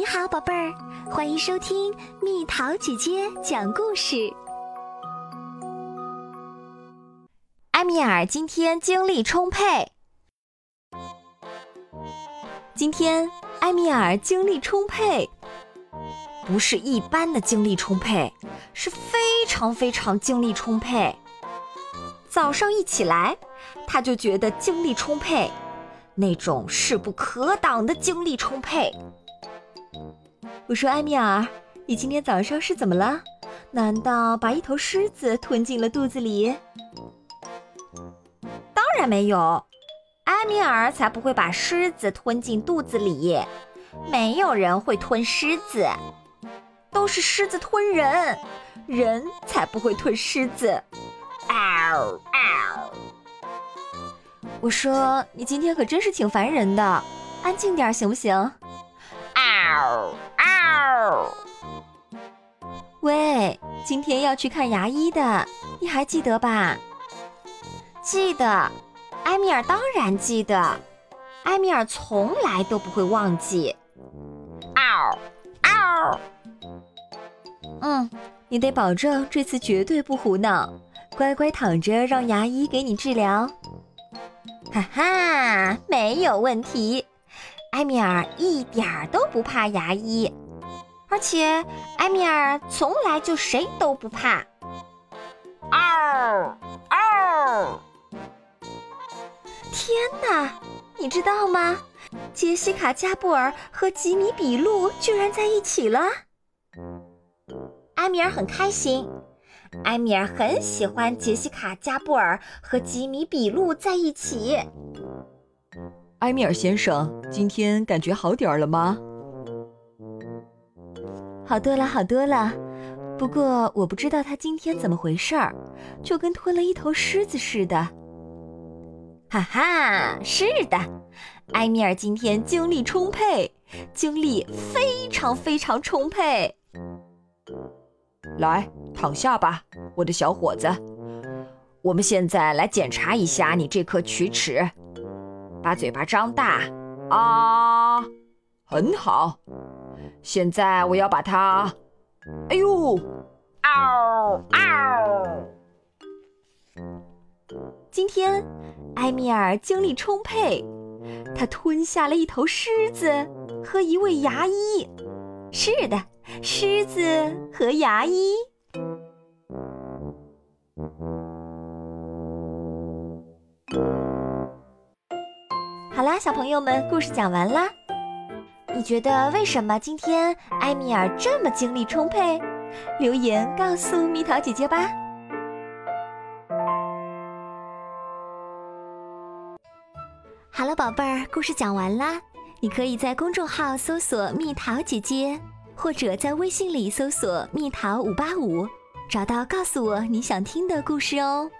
你好，宝贝儿，欢迎收听蜜桃姐姐讲故事。埃米尔今天精力充沛。今天埃米尔精力充沛，不是一般的精力充沛，是非常非常精力充沛。早上一起来，他就觉得精力充沛，那种势不可挡的精力充沛。我说：“埃米尔，你今天早上是怎么了？难道把一头狮子吞进了肚子里？”当然没有，埃米尔才不会把狮子吞进肚子里。没有人会吞狮子，都是狮子吞人，人才不会吞狮子。嗷嗷！我说你今天可真是挺烦人的，安静点行不行？嗷嗷！喂，今天要去看牙医的，你还记得吧？记得，埃米尔当然记得，埃米尔从来都不会忘记。嗷嗷！嗯，你得保证这次绝对不胡闹，乖乖躺着让牙医给你治疗。哈哈，没有问题，埃米尔一点儿都不怕牙医。而且，埃米尔从来就谁都不怕。嗷嗷！天哪，你知道吗？杰西卡·加布尔和吉米·比路居然在一起了。埃米尔很开心，埃米尔很喜欢杰西卡·加布尔和吉米·比路在一起。埃米尔先生，今天感觉好点儿了吗？好多了，好多了。不过我不知道他今天怎么回事儿，就跟吞了一头狮子似的。哈哈，是的，埃米尔今天精力充沛，精力非常非常充沛。来，躺下吧，我的小伙子。我们现在来检查一下你这颗龋齿，把嘴巴张大，啊，很好。现在我要把它，哎呦，嗷嗷！今天埃米尔精力充沛，他吞下了一头狮子和一位牙医。是的，狮子和牙医。好啦，小朋友们，故事讲完啦。你觉得为什么今天埃米尔这么精力充沛？留言告诉蜜桃姐姐吧。好了，宝贝儿，故事讲完啦。你可以在公众号搜索“蜜桃姐姐”，或者在微信里搜索“蜜桃五八五”，找到告诉我你想听的故事哦。